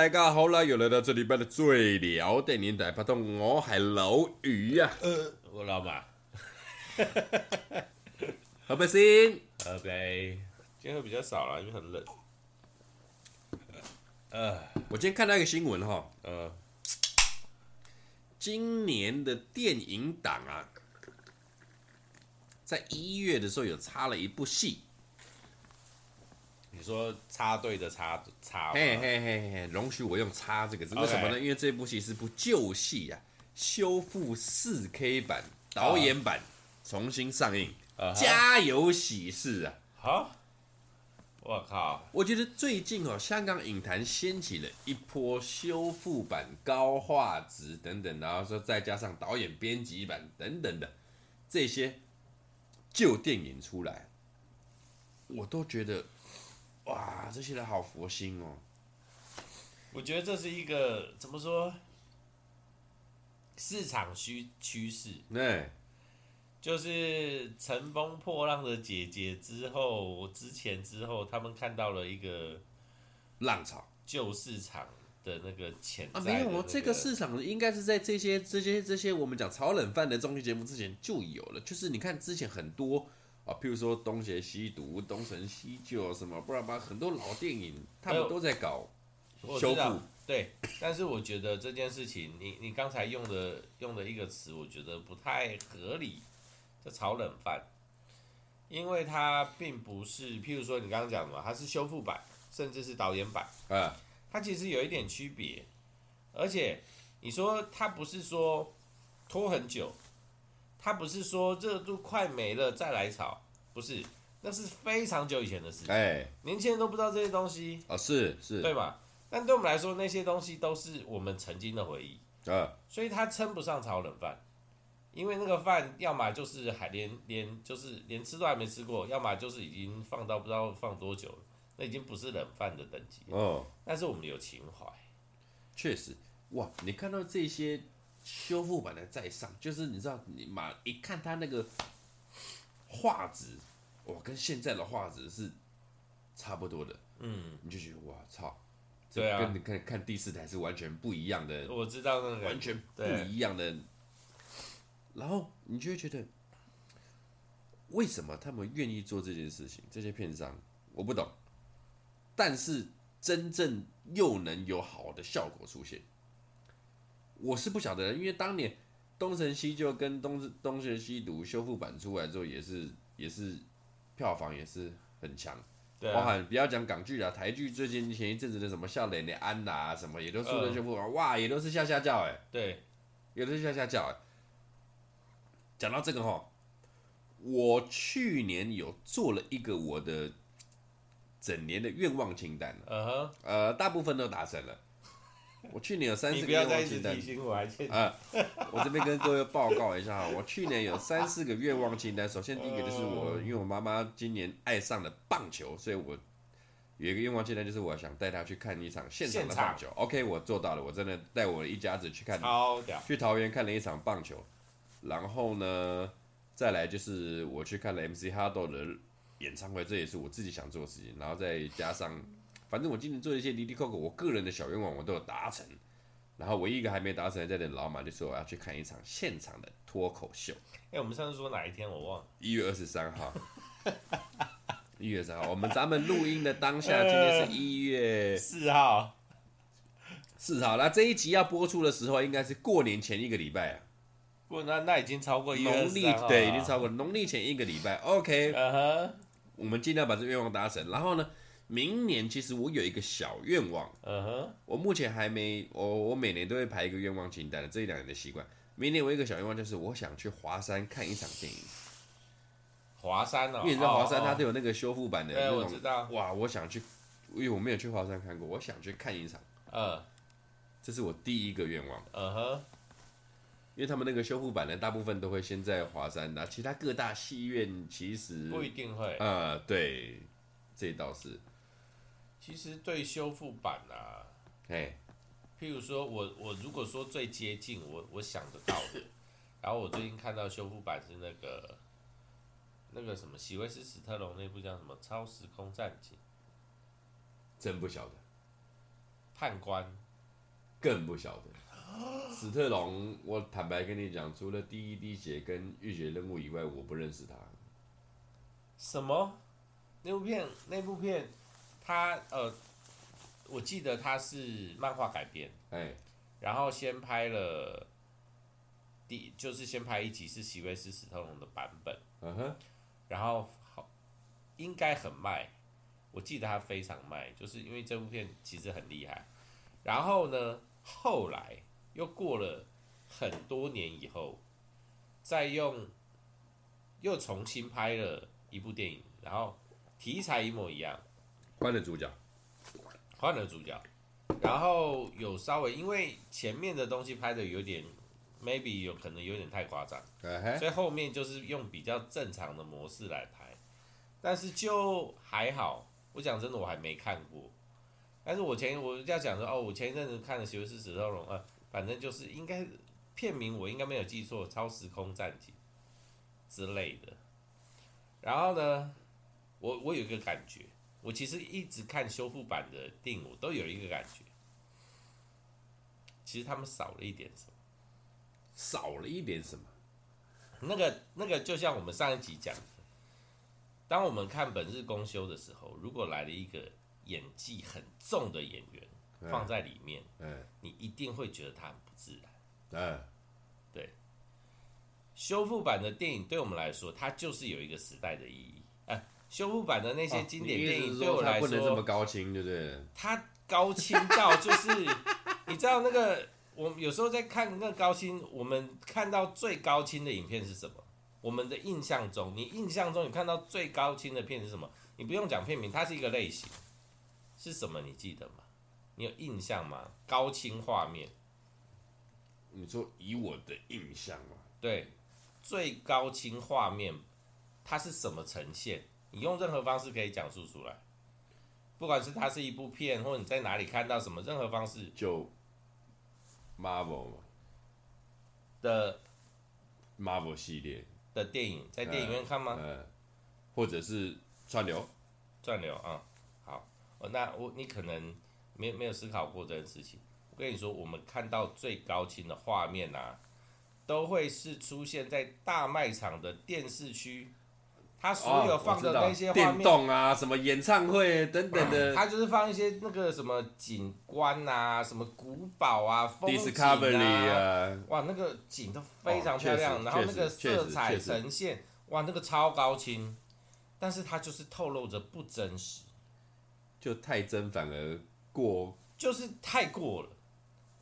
大家好啦！又来到这礼拜的最聊电影台，拍档我系老余啊，呃，我老马，喝杯先，喝杯，今天会比较少啦，因为很冷。呃，我今天看到一个新闻哈，呃，今年的电影档啊，在一月的时候有插了一部戏。你说插队的插插，嘿嘿嘿嘿，容许我用“插”这个字，为什么呢？因为这部戏是部旧戏啊，修复四 K 版导演版重新上映，家有喜事啊！好，我靠！我觉得最近哦，香港影坛掀起了一波修复版、高画质等等，然后说再加上导演编辑版等等的这些旧电影出来，我都觉得。哇，这些人好佛心哦！我觉得这是一个怎么说？市场趋趋势。对，就是乘风破浪的姐姐之后，我之前之后，他们看到了一个浪潮，旧市场的那个潜啊，没有哦，这个市场应该是在这些这些这些我们讲炒冷饭的综艺节目之前就有了，就是你看之前很多。啊，譬如说东邪西毒、东成西就什么，不然吧，很多老电影他们都在搞修复。对，但是我觉得这件事情，你你刚才用的用的一个词，我觉得不太合理，这炒冷饭，因为它并不是，譬如说你刚刚讲的嘛，它是修复版，甚至是导演版，啊，它其实有一点区别，而且你说它不是说拖很久。它不是说热度快没了再来炒，不是，那是非常久以前的事情。哎，年轻人都不知道这些东西啊，是是，对吧？但对我们来说，那些东西都是我们曾经的回忆啊，所以它称不上炒冷饭，因为那个饭要么就是还连连就是连吃都还没吃过，要么就是已经放到不知道放多久了，那已经不是冷饭的等级哦。但是我们有情怀，确实，哇，你看到这些。修复版的在上，就是你知道，你马一看它那个画质，哇，跟现在的画质是差不多的，嗯，你就觉得哇操，对啊，跟你看看第四台是完全不一样的，我知道那个完全不一样的，然后你就会觉得，为什么他们愿意做这件事情？这些片商我不懂，但是真正又能有好的效果出现。我是不晓得，因为当年东成西就跟东东邪西毒修复版出来之后，也是也是票房也是很强，对啊，包含不要讲港剧了，台剧最近前一阵子的什么笑脸的安娜啊什么，也都出了修复版，哇，也都是下下叫哎，对，也都是下下叫哎。讲到这个哈，我去年有做了一个我的整年的愿望清单，呃，大部分都达成了。我去年有三四个愿望清单，啊，我这边跟各位报告一下哈，我去年有三四个愿望清单。首先第一个就是我，因为我妈妈今年爱上了棒球，所以我有一个愿望清单，就是我想带她去看一场现场的棒球。OK，我做到了，我真的带我一家子去看，去桃园看了一场棒球。然后呢，再来就是我去看了 MC Hado 的演唱会，这也是我自己想做的事情。然后再加上。反正我今年做一些滴滴扣扣，我个人的小愿望我都有达成，然后唯一一个还没达成，在等老马就说我要去看一场现场的脱口秀。哎、欸，我们上次说哪一天我忘了，一月二十三号，一月三号，我们咱们录音的当下，今天是一月四号，四号。那这一集要播出的时候，应该是过年前一个礼拜啊。不，那那已经超过农历对，已经超过农历前一个礼拜。OK，我们尽量把这愿望达成，然后呢？明年其实我有一个小愿望，嗯哼，我目前还没，我我每年都会排一个愿望清单的，这一两年的习惯。明年我有一个小愿望就是我想去华山看一场电影。华山哦，因为你知道华山它都有那个修复版的那种，对，我知道。哇，我想去，因为我没有去华山看过，我想去看一场。嗯，这是我第一个愿望。嗯哼，因为他们那个修复版的大部分都会先在华山，那其他各大戏院其实不一定会。啊、嗯，对，这倒是。其实对修复版啊，哎，譬如说我我如果说最接近我我想得到的，然后我最近看到修复版是那个那个什么席维斯史特龙那部叫什么《超时空战警》，真不晓得，判官更不晓得。史特龙，我坦白跟你讲，除了第一滴血跟浴血任务以外，我不认识他。什么？那部片？那部片？他呃，我记得他是漫画改编，哎，然后先拍了第，就是先拍一集是席维斯史特龙的版本，嗯哼，然后好应该很卖，我记得他非常卖，就是因为这部片其实很厉害。然后呢，后来又过了很多年以后，再用又重新拍了一部电影，然后题材一模一样。换了主角，换了主角，然后有稍微因为前面的东西拍的有点，maybe 有可能有点太夸张，uh. 所以后面就是用比较正常的模式来拍，但是就还好。我讲真的，我还没看过，但是我前我要讲说哦，我前一阵子看了《席维斯史特龙》，呃，反正就是应该片名我应该没有记错，《超时空战警》之类的。然后呢，我我有一个感觉。我其实一直看修复版的电影，我都有一个感觉，其实他们少了一点什么，少了一点什么。那个那个就像我们上一集讲的，当我们看《本日公休》的时候，如果来了一个演技很重的演员放在里面，嗯，你一定会觉得他很不自然。嗯，对。修复版的电影对我们来说，它就是有一个时代的意义。修复版的那些经典电影，对我来说，不能这么高清，对不对？它高清到就是，你知道那个，我有时候在看那个高清，我们看到最高清的影片是什么？我们的印象中，你印象中你看到最高清的片是什么？你不用讲片名，它是一个类型，是什么？你记得吗？你有印象吗？高清画面，你说以我的印象吗？对，最高清画面，它是什么呈现？你用任何方式可以讲述出来，不管是它是一部片，或者你在哪里看到什么，任何方式就 Marvel 的 Marvel 系列的电影，在电影院看吗？呃呃、或者是串流？串流啊、嗯，好，那我你可能没没有思考过这件事情。我跟你说，我们看到最高清的画面啊，都会是出现在大卖场的电视区。他所有放的那些电动啊，什么演唱会等等的，他就是放一些那个什么景观啊，什么古堡啊，风景啊，啊哇，那个景都非常漂亮，然后那个色彩呈现，哇，那个超高清，但是它就是透露着不真实，就太真反而过，就是太过了。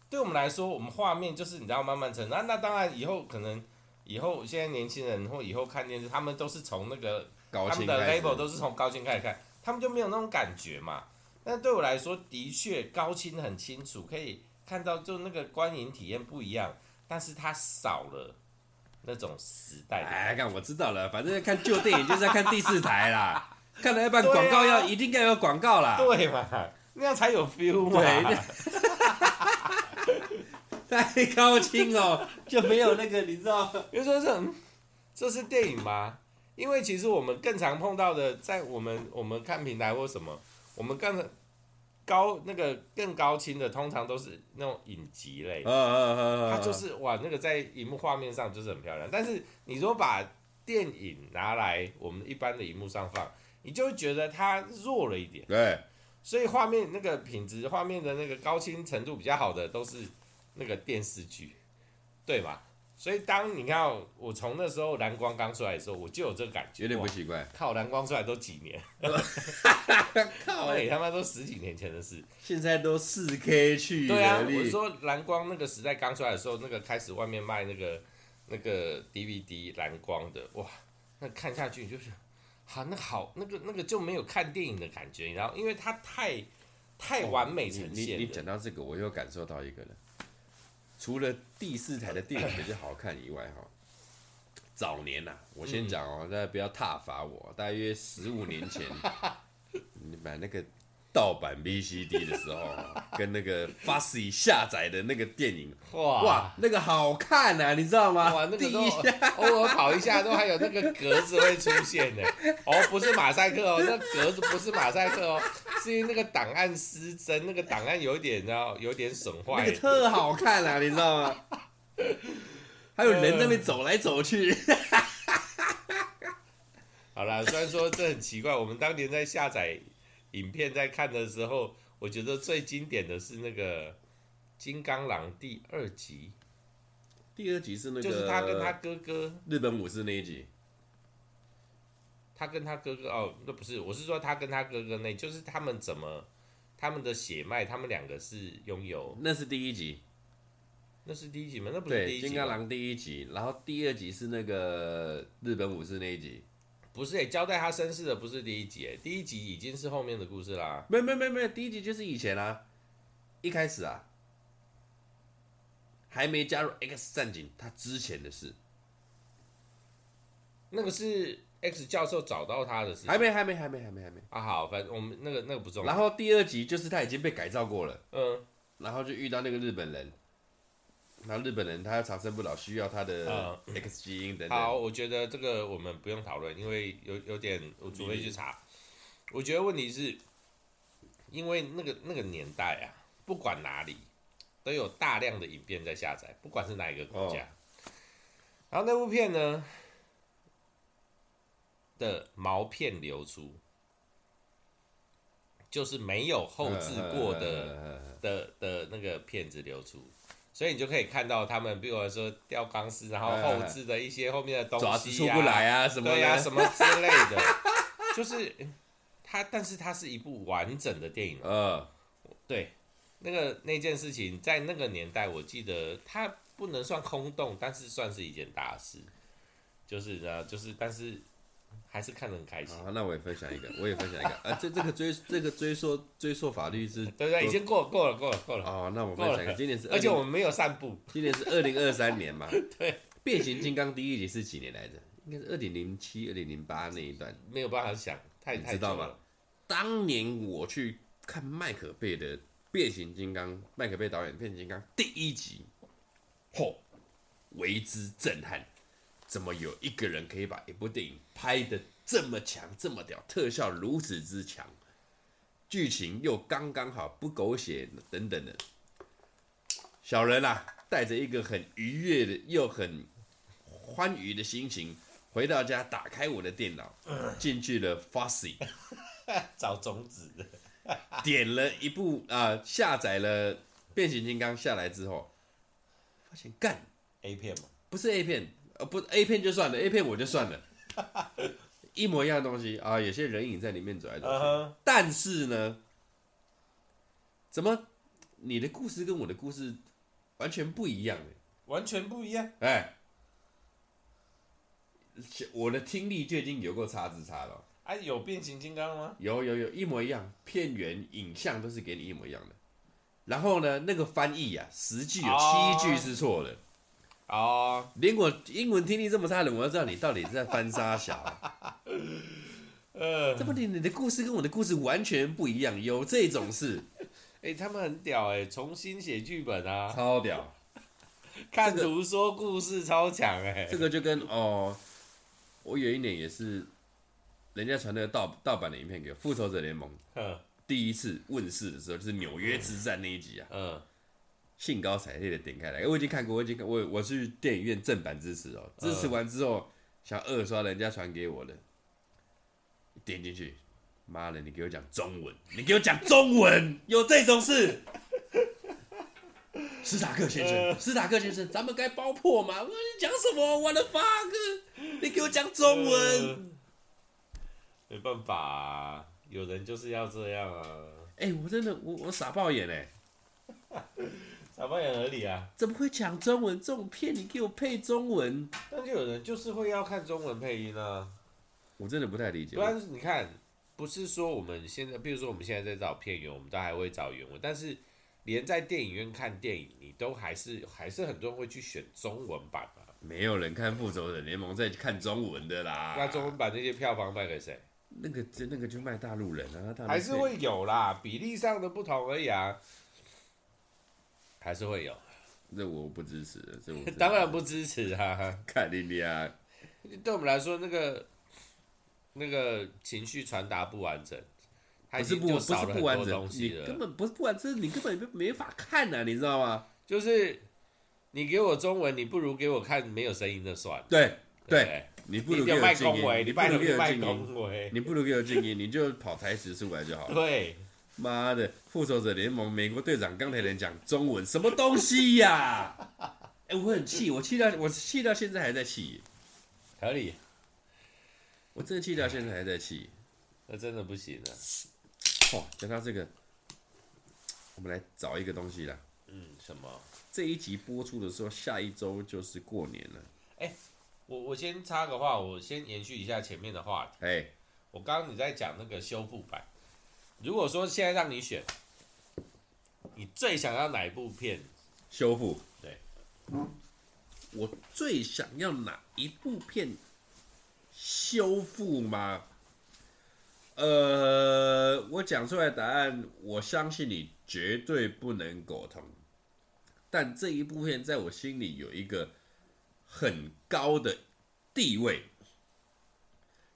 对我们来说，我们画面就是你知道慢慢成，那那当然以后可能。以后现在年轻人或以后看电视，他们都是从那个他们的 label 都是从高清开始看，他们就没有那种感觉嘛。但对我来说，的确高清很清楚，可以看到就那个观影体验不一样，但是它少了那种时代。哎，看我知道了，反正看旧电影就是在看第四台啦，看了一半广告要、啊、一定要有广告啦，对嘛，那样才有 feel 嘛。对 太高清哦，就没有那个，你知道？比如说这这是电影吗？因为其实我们更常碰到的，在我们我们看平台或什么，我们更高那个更高清的，通常都是那种影集类。嗯嗯嗯它就是哇，那个在荧幕画面上就是很漂亮。但是你说把电影拿来我们一般的荧幕上放，你就会觉得它弱了一点。对，所以画面那个品质，画面的那个高清程度比较好的都是。那个电视剧，对吧？所以当你看我从那时候蓝光刚出来的时候，我就有这个感觉，有点不奇怪。靠，蓝光出来都几年，靠，你他妈都十几年前的事，现在都四 K 去。对啊，我说蓝光那个时代刚出来的时候，那个开始外面卖那个那个 DVD 蓝光的，哇，那看下去就是，好，那好，那个那个就没有看电影的感觉，然后因为它太太完美呈现。你你讲到这个，我又感受到一个了。除了第四台的电影比较好看以外，哈，早年呐、啊，我先讲哦，大家不要挞伐我。大约十五年前，你买那个盗版 VCD 的时候，跟那个 Fussy 下载的那个电影，哇，哇，那个好看啊，你知道吗？哇，那个都偶尔跑一下都还有那个格子会出现的，哦，不是马赛克哦，那格子不是马赛克哦，是因为那个档案失真，那个档案有一点，然后有点损坏。那个特好看啊，你知道吗？还有人在那边走来走去。好啦，虽然说这很奇怪，我们当年在下载影片在看的时候，我觉得最经典的是那个《金刚狼》第二集。第二集是那个，就是他跟他哥哥日本武士那一集。他跟他哥哥哦，那不是，我是说他跟他哥哥那，就是他们怎么，他们的血脉，他们两个是拥有。那是第一集，那是第一集吗？那不是第一集。金刚狼第一集，然后第二集是那个日本武士那一集。不是诶、欸，交代他身世的不是第一集、欸，第一集已经是后面的故事啦。没有没有没有没，第一集就是以前啊，一开始啊，还没加入 X 战警，他之前的事。那个是。X 教授找到他的事，还没，还没，还没，还没，还没啊！好，反正我们那个那个不重要。然后第二集就是他已经被改造过了，嗯，然后就遇到那个日本人，然后日本人他长生不老，需要他的 X 基因等等。好，我觉得这个我们不用讨论，因为有有点我准备去查。我觉得问题是，因为那个那个年代啊，不管哪里都有大量的影片在下载，不管是哪一个国家。哦、然后那部片呢？的毛片流出，就是没有后置过的的的那个片子流出，所以你就可以看到他们，比如说吊钢丝，然后后置的一些后面的东西啊，爪子出不来啊，什么对啊，什么之类的，就是它，但是它是一部完整的电影，嗯，对，那个那件事情在那个年代，我记得它不能算空洞，但是算是一件大事，就是呢，就是但是。还是看得很开心。好，那我也分享一个，我也分享一个。啊，这这个追这个追溯追溯法律是，对对，已经过过了过了过了。哦，那我分享一个，今年是，而且我们没有散步。今年是二零二三年嘛？对。变形金刚第一集是几年来着？应该是二零零七、二零零八那一段。没有办法想，太太知道吗？当年我去看麦可贝的变形金刚，麦可贝导演变形金刚第一集，嚯，为之震撼。怎么有一个人可以把一部电影拍得这么强、这么屌，特效如此之强，剧情又刚刚好，不狗血等等的。小人啊，带着一个很愉悦的又很欢愉的心情回到家，打开我的电脑，进去了 Fussy 找种子，点了一部啊、呃，下载了变形金刚下来之后，发现干 A 片吗？不是 A 片。呃，不，A 片就算了，A 片我就算了，一模一样的东西啊，有些人影在里面走来走去，uh huh. 但是呢，怎么你的故事跟我的故事完全不一样呢？完全不一样？哎，我的听力就已经有过差之差了。哎、啊，有变形金刚吗？有有有，一模一样，片源、影像都是给你一模一样的。然后呢，那个翻译呀、啊，实际有七句是错的。Oh. 哦，oh. 连我英文听力这么差的，我要知道你到底是在翻沙小、啊？呃，这不，你你的故事跟我的故事完全不一样，有这种事？哎、欸，他们很屌哎、欸，重新写剧本啊，超屌！看图说故事超强哎、欸，这个就跟哦，我有一年也是，人家传那个盗盗版的影片给我，《复仇者联盟》呵第一次问世的时候，就是纽约之战那一集啊，嗯。兴高采烈的点开来，我已经看过，我已经看我我去电影院正版支持哦，支持完之后想二刷人家传给我的，点进去，妈的，你给我讲中文，你给我讲中文，有这种事？斯塔克先生，斯塔克先生，咱们该爆破吗？你讲什么？我的 fuck，你给我讲中文，没办法啊，有人就是要这样啊。哎，我真的我我傻爆眼哎。傻爆眼合理啊！怎么会讲中文？这种片你给我配中文？但就有人就是会要看中文配音啊！我真的不太理解。不然你看，不是说我们现在，比如说我们现在在找片源，我们都还会找原文。但是连在电影院看电影，你都还是还是很多人会去选中文版嘛？没有人看《复仇者联盟》在看中文的啦。那中文版那些票房卖给谁？那个那个就卖大陆人啊，还是会有啦，比例上的不同而已啊。还是会有，这我不支持，这我 当然不支持啊！看你俩，对我们来说，那个那个情绪传达不完整，还是不不是不完整，你根本不是不完整，你根本没没法看啊，你知道吗？就是你给我中文，你不如给我看没有声音的算。对对，你不如给我静音，你不如给我静音，你不如给我静音，你就跑台词出来就好了。对，妈的，复仇者联盟美国队长钢铁人讲中文，什么东西呀？哎，我很气，我气到我气到现在还在气。合理，我真的气到现在还在气，那真的不行了。哦，讲到这个，我们来找一个东西啦。嗯，什么？这一集播出的时候，下一周就是过年了。哎，我我先插个话，我先延续一下前面的话题。哎，我刚刚你在讲那个修复版，如果说现在让你选，你最想要哪一部片修复？对，我最想要哪一部片修复吗？呃，我讲出来答案，我相信你绝对不能苟同。但这一部片在我心里有一个很高的地位，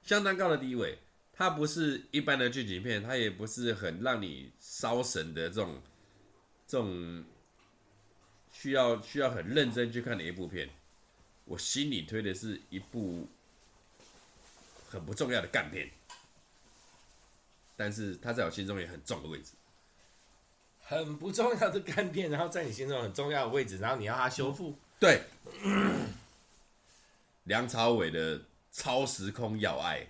相当高的地位。它不是一般的剧情片，它也不是很让你烧神的这种这种需要需要很认真去看的一部片。我心里推的是一部很不重要的干片。但是他在我心中也很重的位置，很不重要的干片，然后在你心中很重要的位置，然后你要它修复。对，梁朝伟的超时空要爱。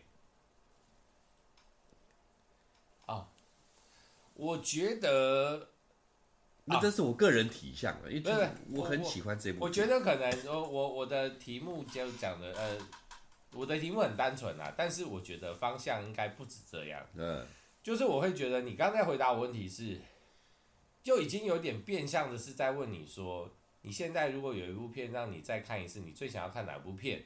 我觉得，那这是我个人体相了，因为我很喜欢这部。我觉得可能我我我的题目就讲的呃，我的题目很单纯啊，但是我觉得方向应该不止这样。嗯。就是我会觉得你刚才回答我问题是，就已经有点变相的是在问你说，你现在如果有一部片让你再看一次，你最想要看哪部片？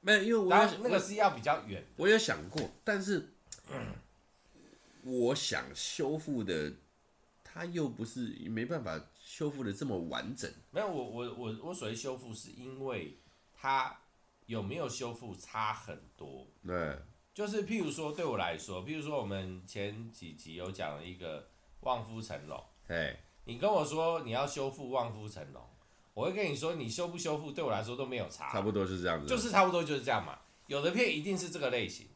没有，因为我那个是要比较远。我有想过，但是，我想修复的，它又不是没办法修复的这么完整。没有，我我我我所谓修复，是因为它有没有修复差很多。对。就是譬如说，对我来说，譬如说我们前几集有讲了一个《望夫成龙》，对，你跟我说你要修复《望夫成龙》，我会跟你说，你修不修复对我来说都没有差，差不多就是这样子，就是差不多就是这样嘛。有的片一定是这个类型，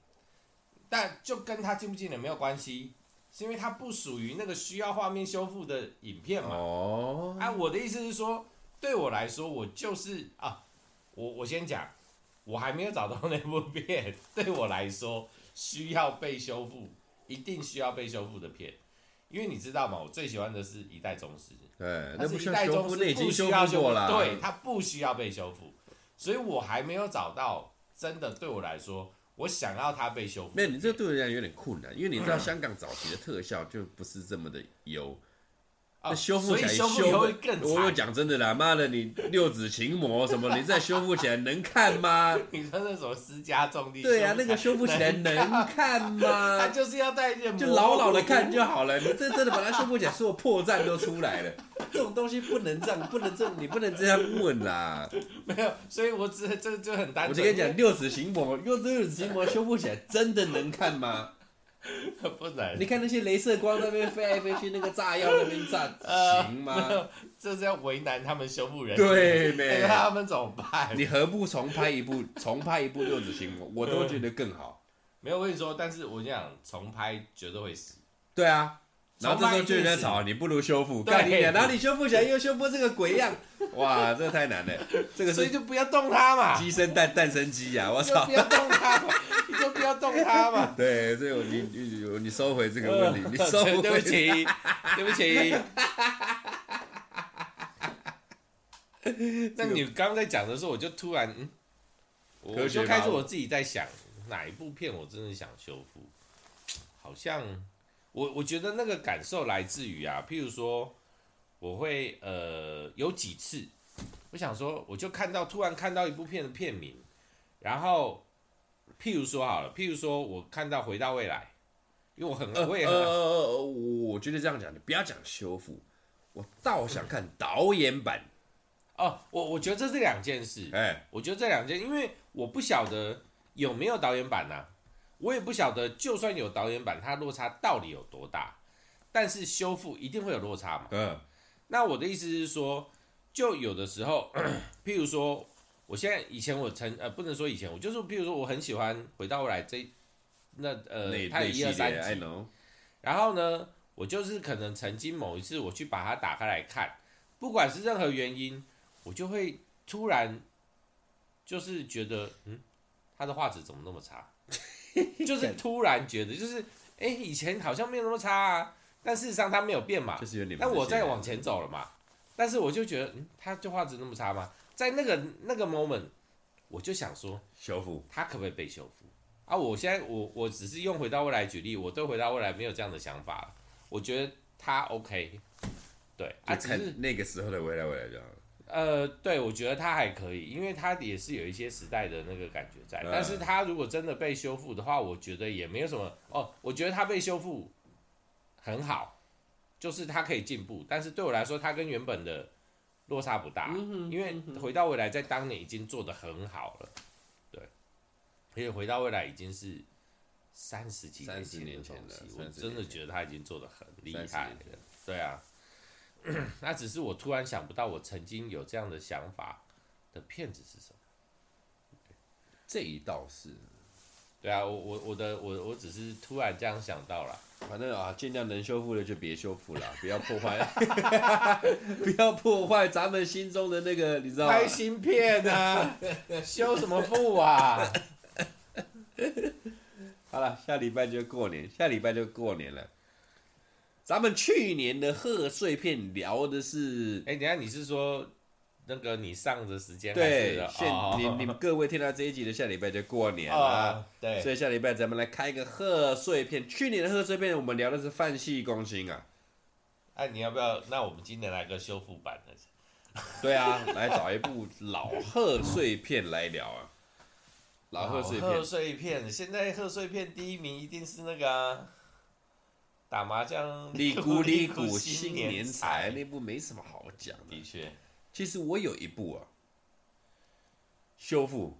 但就跟他进不进的没有关系，是因为它不属于那个需要画面修复的影片嘛。哦，啊，我的意思是说，对我来说，我就是啊，我我先讲。我还没有找到那部片，对我来说需要被修复，一定需要被修复的片，因为你知道吗？我最喜欢的是一代宗师，对，那是一代宗师不需要修复，对，它不需要被修复，所以我还没有找到真的对我来说，我想要它被修复。没有，你这个对我来讲有点困难，因为你知道香港早期的特效就不是这么的优。那修复起来修复会更惨。我又讲真的啦，妈的，你六指琴魔什么，你再修复起来能看吗？你说那什么私家重地？对啊，那个修复起来能看吗？他就是要带一点，就老老的看就好了。你这真的把它修复起来，所有破绽都出来了。这种东西不能这样，不能这，你不能这样问啦。没有，所以我只这就很单纯。我就跟你讲，六指琴魔用六指琴魔修复起来，真的能看吗？不能，你看那些镭射光那边飞来飞去，那个炸药那边炸，呃、行吗？这是要为难他们修复人员，对没？那他们怎么办？你何不重拍一部，重拍一部六指琴魔，我都觉得更好。没有，我跟你说，但是我讲重拍绝对会死。对啊。然后这时候就有人吵，你不如修复，干你娘！然后你修复起来又修复这个鬼样，哇，这个太难了，这个所以就不要动它嘛，鸡生蛋，蛋生鸡呀，我操！不要动它嘛，你就不要动它嘛。对，所以你你你收回这个问题，你 收回，对不起，对不起。那你刚刚在讲的时候，我就突然，嗯，我就开始我自己在想，哪一部片我真的想修复，好像。我我觉得那个感受来自于啊，譬如说，我会呃有几次，我想说，我就看到突然看到一部片的片名，然后譬如说好了，譬如说我看到《回到未来》，因为我很我也很呃，我觉得这样讲，你不要讲修复，我倒想看导演版。哦，我我觉得这是两件事，哎，我觉得这两件，因为我不晓得有没有导演版呐、啊。我也不晓得，就算有导演版，它落差到底有多大？但是修复一定会有落差嘛？嗯。那我的意思是说，就有的时候，譬如说，我现在以前我曾呃不能说以前，我就是譬如说我很喜欢回到未来这那呃它一二三集，然后呢，我就是可能曾经某一次我去把它打开来看，不管是任何原因，我就会突然就是觉得，嗯，它的画质怎么那么差？就是突然觉得，就是哎、欸，以前好像没有那么差啊，但事实上它没有变嘛。但我再往前走了嘛，但是我就觉得，嗯，它就画质那么差吗？在那个那个 moment，我就想说，修复它可不可以被修复？啊，我现在我我只是用回到未来举例，我对回到未来没有这样的想法，我觉得它 OK，对，啊，只是那个时候的未来未来就好了。呃，对，我觉得它还可以，因为它也是有一些时代的那个感觉在。嗯、但是它如果真的被修复的话，我觉得也没有什么哦。我觉得它被修复很好，就是它可以进步。但是对我来说，它跟原本的落差不大，因为回到未来在当年已经做得很好了。对，而且回到未来已经是三十几年前的东西，我真的觉得他已经做得很厉害了。对啊。那只是我突然想不到，我曾经有这样的想法的片子是什么？这一道是，对啊，我我我的我我只是突然这样想到了。反正啊，尽量能修复的就别修复了，不要破坏，不要破坏咱们心中的那个，你知道吗？拍新片啊，修什么复啊？好了，下礼拜就过年，下礼拜就过年了。咱们去年的贺岁片聊的是，哎、欸，等下你是说那个你上的时间？对，现你你们各位听到这一集的下礼拜就过年了，哦、对，所以下礼拜咱们来开一个贺岁片。去年的贺岁片我们聊的是《范戏攻心》啊，哎、啊，你要不要？那我们今年来个修复版的？对啊，来找一部老贺岁片来聊啊，老贺岁片。贺岁片，现在贺岁片第一名一定是那个、啊。打麻将，哩咕哩咕新年财那部没什么好讲的。的确，其实我有一部啊，修复，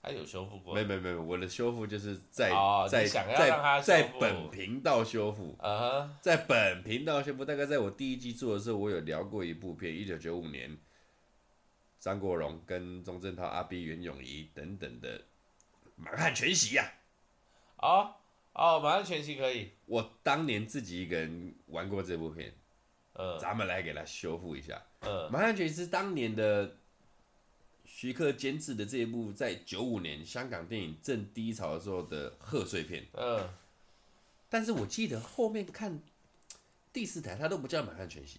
还有修复过？没没没，我的修复就是在、哦、在在在本频道修复。Uh huh、在本频道修复，大概在我第一季做的时候，我有聊过一部片，一九九五年，张国荣跟钟镇涛、阿 B、袁咏仪等等的《满汉全席》呀。啊。哦，满汉全席可以。我当年自己一个人玩过这部片，呃，咱们来给它修复一下。嗯，满汉全席是当年的徐克监制的这一部，在九五年香港电影正低潮的时候的贺岁片。嗯，但是我记得后面看第四台，它都不叫满汉全席，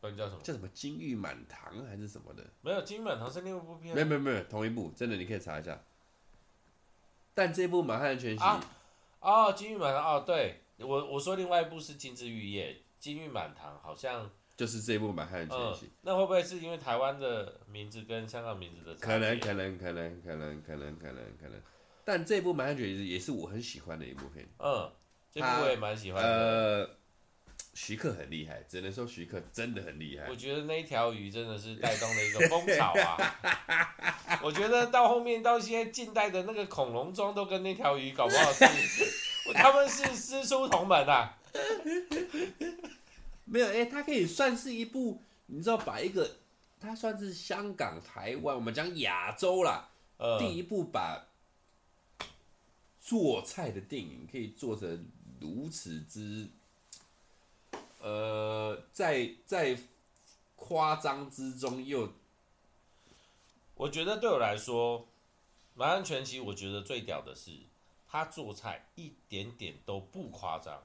不然叫什么？叫什么金玉满堂还是什么的？没有，金玉满堂是另一部片。没有没有没有，同一部，真的你可以查一下。但这部满汉全席。啊哦，金玉满堂哦，对我我说另外一部是金枝玉叶，金玉满堂好像就是这部满汉全席。那会不会是因为台湾的名字跟香港名字的？可能可能可能可能可能可能可能，但这部满汉全席也是我很喜欢的一部片。嗯，这部我也蛮喜欢的。呃，徐克很厉害，只能说徐克真的很厉害。我觉得那一条鱼真的是带动了一个风潮啊！我觉得到后面到现在近代的那个恐龙装都跟那条鱼搞不好是。他们是师出同门啊，没有哎、欸，他可以算是一部，你知道，把一个，它算是香港、台湾，我们讲亚洲啦，呃、第一部把做菜的电影可以做成如此之，呃，在在夸张之中又，我觉得对我来说，《满汉全席》我觉得最屌的是。他做菜一点点都不夸张，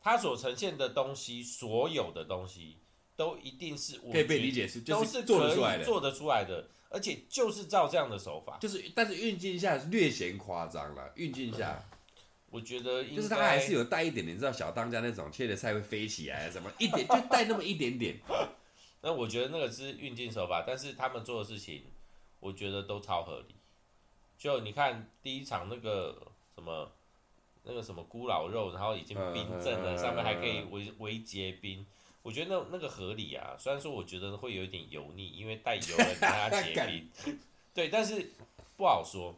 他所呈现的东西，所有的东西都一定是我可以被理解是，都是做得出来的，做得出来的，而且就是照这样的手法，就是但是运镜下略显夸张了，运镜下，我觉得就是他还是有带一点点，你知道小当家那种切的菜会飞起来什么，一点就带那么一点点，那我觉得那个是运镜手法，但是他们做的事情，我觉得都超合理。就你看第一场那个。什么那个什么咕老肉，然后已经冰镇了，上面还可以微微结冰，我觉得那那个合理啊。虽然说我觉得会有一点油腻，因为带油了让它结 冰，对，但是不好说。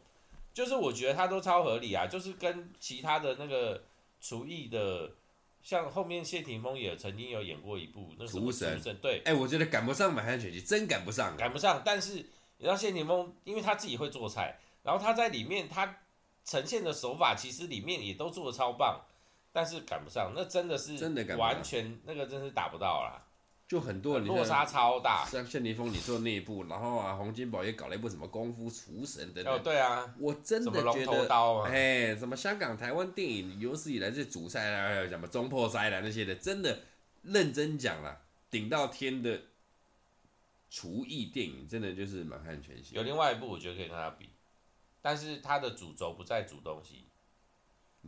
就是我觉得它都超合理啊，就是跟其他的那个厨艺的，像后面谢霆锋也曾经有演过一部那什么厨神，神，对，哎、欸，我觉得赶不上满汉全席，真赶不上，赶不上。但是你知道谢霆锋，因为他自己会做菜，然后他在里面他呈现的手法，其实里面也都做的超棒，但是赶不上，那真的是真的完全那个真是打不到啦。就很多人落差超大，像谢霆锋你做那一部，然后啊，洪金宝也搞了一部什么功夫厨神等等。哦，对啊，我真的觉得，哎、欸，什么香港、台湾电影有史以来这些主菜啊，什么中破塞啦那些的，真的认真讲啦，顶到天的厨艺电影，真的就是满汉全席。有另外一部我觉得可以跟他比，但是他的主轴不在煮东西，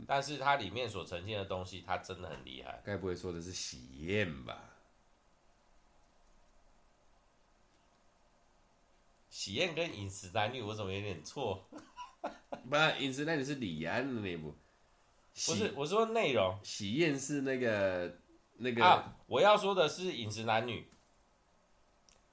但是它里面所呈现的东西，它真的很厉害。该不会说的是喜宴吧？喜宴跟饮食男女，我怎么有点错？不，饮食男女是李安的那部。不是，我说内容。喜宴是那个那个。啊，我要说的是饮食男女。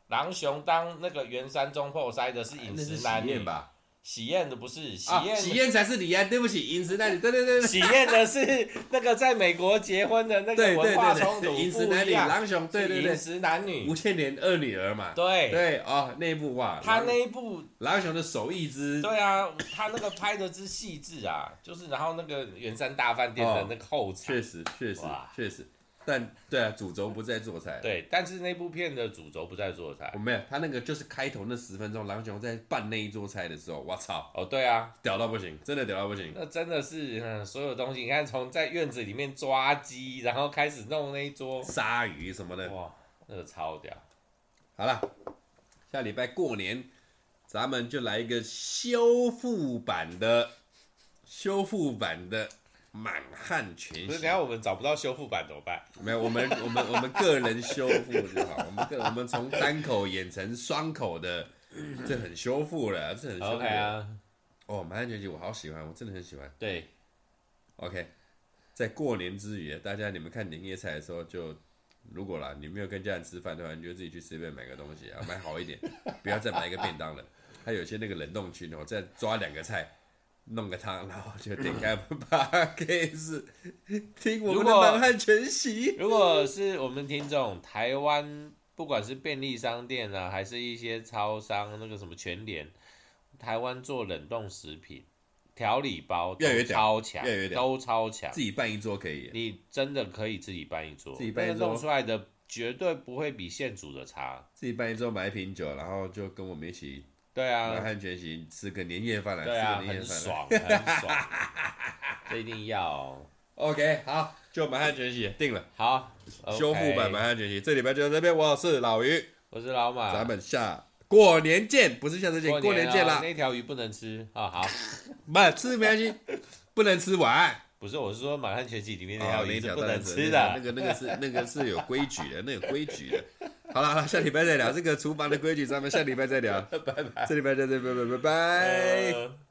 狼雄当那个圆山中破塞的是饮食男女吧？喜宴的不是喜宴，喜宴才是李安。对不起，饮食男女，对对对对。喜宴的是那个在美国结婚的那个文化冲突，饮食男女，狼雄，对对对，饮食男女，吴倩莲二女儿嘛，对对哦，那一部哇，他那一部狼雄的手艺之，对啊，他那个拍的之细致啊，就是然后那个圆山大饭店的那个后场，确实确实确实。但对啊，主轴不在做菜。对，但是那部片的主轴不在做菜。我没有，他那个就是开头那十分钟，狼雄在办那一桌菜的时候，我操！哦，对啊，屌到不行，真的屌到不行。那真的是，嗯，所有东西，你看，从在院子里面抓鸡，然后开始弄那一桌鲨鱼什么的，哇，那个超屌。好了，下礼拜过年，咱们就来一个修复版的，修复版的。满汉全席，不是，等下我们找不到修复版怎么办？没有，我们我们 我们个人修复就好。我们个我们从单口演成双口的，这很修复了，这很修复。OK 啊。哦，满汉全席我好喜欢，我真的很喜欢。对。OK，在过年之余，大家你们看年夜菜的时候就，就如果啦，你没有跟家人吃饭的话，你就自己去随便买个东西啊，买好一点，不要再买一个便当了。还有一些那个冷冻区哦，再抓两个菜。弄个汤，然后就点开 Podcast 听我们的满汉全席。如果是我们听众，台湾不管是便利商店啊，还是一些超商，那个什么全联，台湾做冷冻食品、调理包越越超强，都超强。自己办一桌可以，你真的可以自己办一桌，自己办一桌弄出来的绝对不会比现煮的差。自己办一桌买一瓶酒，然后就跟我们一起。对啊，满汉全席吃个年夜饭来，对啊，吃个年夜饭很爽，很爽，这一定要。OK，好，就满汉全席定了。好，修复版满汉全席，这礼拜就到这边。我是老于，我是老马，咱们下过年见，不是下次见，过年见啦。那条鱼不能吃啊，好，不吃没关系，不能吃完。不是，我是说满汉全席里面那条鱼是不能吃的，那个那个是那个是有规矩的，那有规矩的。好了好了，下礼拜再聊 这个厨房的规矩，咱们下礼拜再聊。拜拜，这礼拜再见，拜拜拜拜。